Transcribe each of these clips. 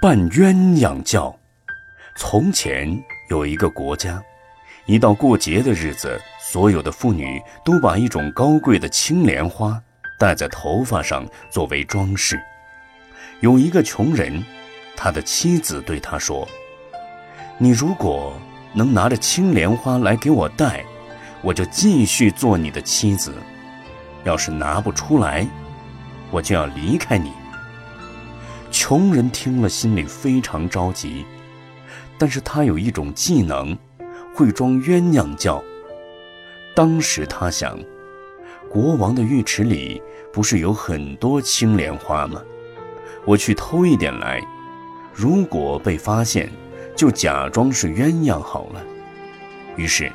扮鸳鸯叫。从前有一个国家，一到过节的日子，所有的妇女都把一种高贵的青莲花戴在头发上作为装饰。有一个穷人，他的妻子对他说：“你如果能拿着青莲花来给我戴，我就继续做你的妻子；要是拿不出来，我就要离开你。”穷人听了，心里非常着急，但是他有一种技能，会装鸳鸯叫。当时他想，国王的浴池里不是有很多青莲花吗？我去偷一点来，如果被发现，就假装是鸳鸯好了。于是，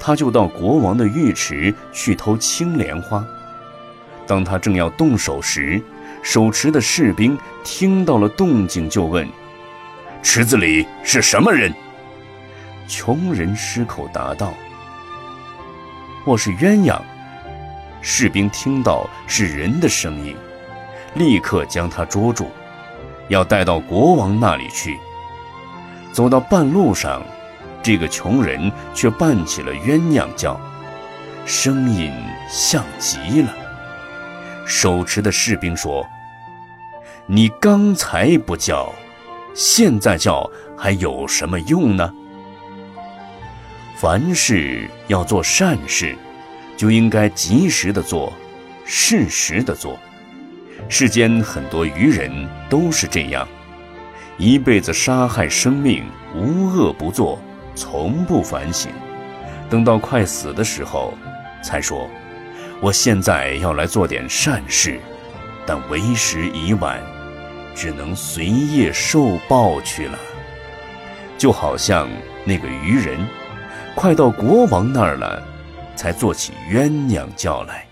他就到国王的浴池去偷青莲花。当他正要动手时，手持的士兵听到了动静，就问：“池子里是什么人？”穷人失口答道：“我是鸳鸯。”士兵听到是人的声音，立刻将他捉住，要带到国王那里去。走到半路上，这个穷人却扮起了鸳鸯叫，声音像极了。手持的士兵说。你刚才不叫，现在叫还有什么用呢？凡事要做善事，就应该及时的做，适时的做。世间很多愚人都是这样，一辈子杀害生命，无恶不作，从不反省。等到快死的时候，才说：“我现在要来做点善事。”但为时已晚。只能随业受报去了，就好像那个渔人，快到国王那儿了，才做起鸳鸯叫来。